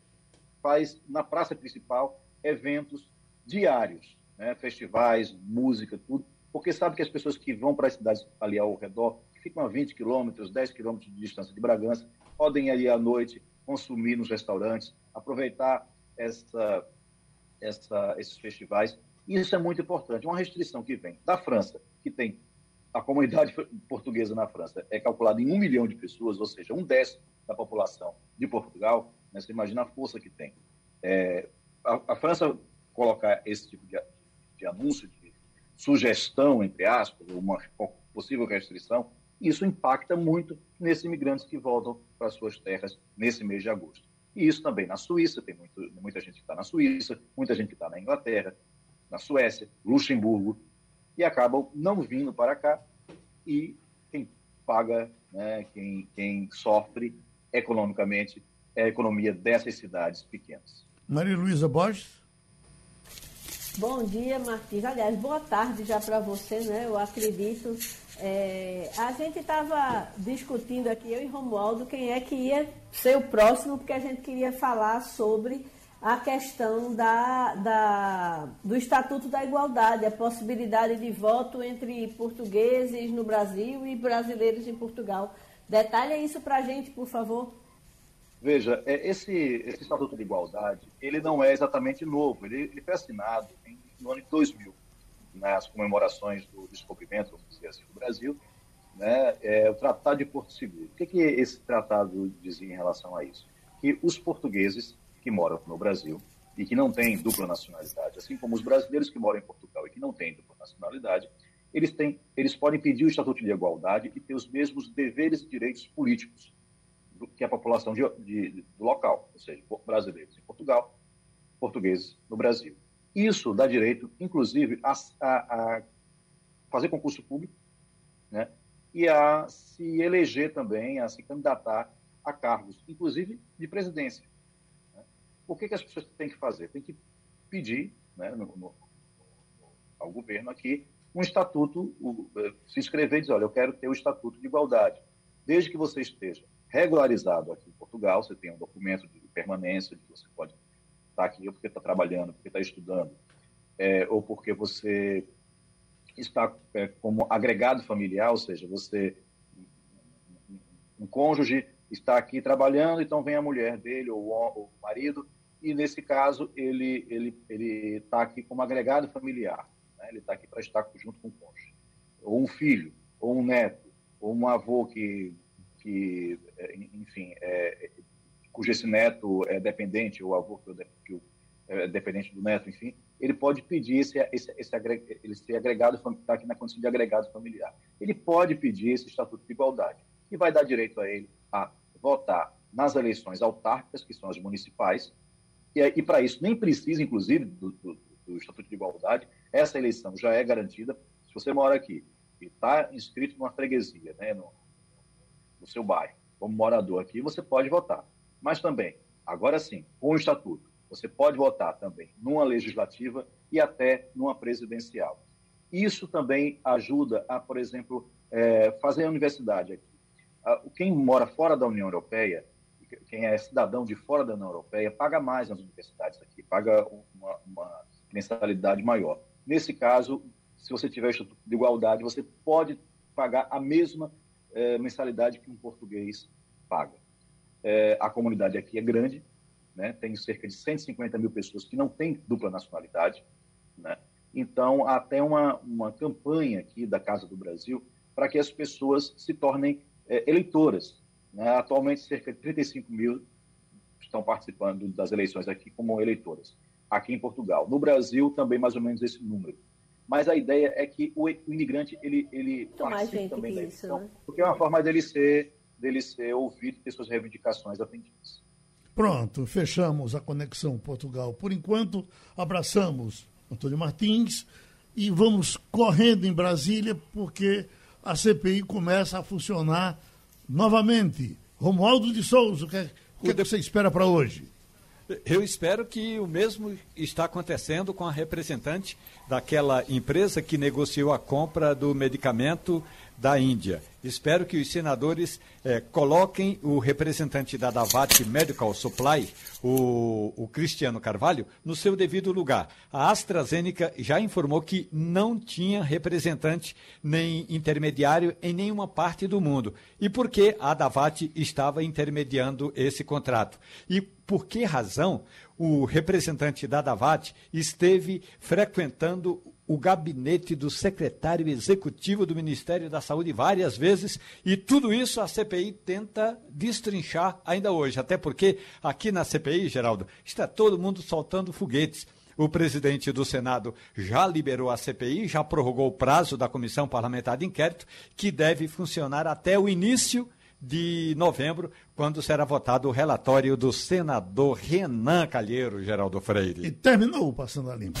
faz na praça principal eventos diários, né? festivais, música, tudo, porque sabe que as pessoas que vão para as cidades ali ao redor, que ficam a 20 quilômetros, 10 quilômetros de distância de Bragança, podem ir ali à noite consumir nos restaurantes, aproveitar essa, essa, esses festivais. Isso é muito importante. Uma restrição que vem da França, que tem a comunidade portuguesa na França é calculada em um milhão de pessoas, ou seja, um décimo da população de Portugal, né, você imagina a força que tem. É, a, a, França colocar esse tipo de, de, anúncio, de sugestão, entre aspas, uma possível restrição, isso impacta muito nesses imigrantes que voltam para suas terras nesse mês de agosto. E isso também na Suíça, tem muito, muita gente que está na Suíça, muita gente que está na Inglaterra, na Suécia, Luxemburgo, e acabam não vindo para cá e quem paga, né, quem, quem sofre economicamente é a economia dessas cidades pequenas. Maria Luísa Borges. Bom dia, Martins. Aliás, boa tarde já para você, né? Eu acredito É, a gente estava discutindo aqui, eu e Romualdo, quem é que ia ser o próximo, porque a gente queria falar sobre a questão da, da, do Estatuto da Igualdade, a possibilidade de voto entre portugueses no Brasil e brasileiros em Portugal. Detalhe isso para a gente, por favor. Veja, é, esse, esse Estatuto de Igualdade, ele não é exatamente novo, ele, ele foi assinado em, no ano de 2000, nas comemorações do descobrimento, assim, do Brasil, né, é, o Tratado de Porto Seguro. O que, que esse tratado dizia em relação a isso? Que os portugueses que moram no Brasil e que não têm dupla nacionalidade, assim como os brasileiros que moram em Portugal e que não têm dupla nacionalidade, eles, têm, eles podem pedir o Estatuto de Igualdade e ter os mesmos deveres e direitos políticos do, que a população de, de, do local, ou seja, brasileiros em Portugal, portugueses no Brasil. Isso dá direito, inclusive, a, a, a fazer concurso público né, e a se eleger também, a se candidatar a cargos, inclusive de presidência. O que, que as pessoas têm que fazer? Tem que pedir né, no, no, ao governo aqui um estatuto, o, eh, se inscrever e dizer, olha, eu quero ter o estatuto de igualdade. Desde que você esteja regularizado aqui em Portugal, você tem um documento de permanência, de que você pode estar aqui ou porque está trabalhando, porque está estudando, é, ou porque você está é, como agregado familiar, ou seja, você, um cônjuge está aqui trabalhando, então vem a mulher dele ou o marido e nesse caso ele ele ele está aqui como agregado familiar, né? ele está aqui para estar junto com o cônjuge, ou um filho, ou um neto, ou um avô que que é, enfim é, cujo esse neto é dependente, ou avô que, é dependente do neto, enfim, ele pode pedir esse, esse, esse ele ser agregado, está aqui na condição de agregado familiar. Ele pode pedir esse estatuto de igualdade, que vai dar direito a ele a votar nas eleições autárquicas, que são as municipais, e, e para isso nem precisa, inclusive, do, do, do, Estatuto de Igualdade. Essa eleição já é garantida. Se você mora aqui e está inscrito numa freguesia, né, no, no seu bairro, como morador aqui, você pode votar. Mas também, agora sim, com o Estatuto, você pode votar também numa legislativa e até numa presidencial. Isso também ajuda a, por exemplo, é, fazer a universidade aqui. Quem mora fora da União Europeia quem é cidadão de fora da União Europeia paga mais nas universidades aqui, paga uma, uma mensalidade maior. Nesse caso, se você tiver de igualdade, você pode pagar a mesma é, mensalidade que um português paga. É, a comunidade aqui é grande, né? tem cerca de 150 mil pessoas que não têm dupla nacionalidade. Né? Então, há até uma, uma campanha aqui da Casa do Brasil para que as pessoas se tornem é, eleitoras né? Atualmente, cerca de 35 mil estão participando das eleições aqui como eleitoras, aqui em Portugal. No Brasil, também mais ou menos esse número. Mas a ideia é que o, imigrante ele, ele participe também da eleição, isso, né? porque é uma forma dele ser, dele ser ouvido e ter suas reivindicações atendidas. Pronto, fechamos a conexão Portugal. Por enquanto, abraçamos Antônio Martins e vamos correndo em Brasília, porque a CPI começa a funcionar novamente. Romualdo de Souza, o que, é, o que, é que você espera para hoje? Eu espero que o mesmo está acontecendo com a representante daquela empresa que negociou a compra do medicamento da Índia. Espero que os senadores eh, coloquem o representante da Davat Medical Supply, o, o, Cristiano Carvalho, no seu devido lugar. A AstraZeneca já informou que não tinha representante nem intermediário em nenhuma parte do mundo. E por que a Davat estava intermediando esse contrato? E por que razão o representante da Davat esteve frequentando o gabinete do secretário executivo do Ministério da Saúde várias vezes e tudo isso a CPI tenta destrinchar ainda hoje. Até porque aqui na CPI, Geraldo, está todo mundo soltando foguetes. O presidente do Senado já liberou a CPI, já prorrogou o prazo da Comissão Parlamentar de Inquérito, que deve funcionar até o início de novembro, quando será votado o relatório do senador Renan Calheiro, Geraldo Freire. E terminou Passando a Limpo.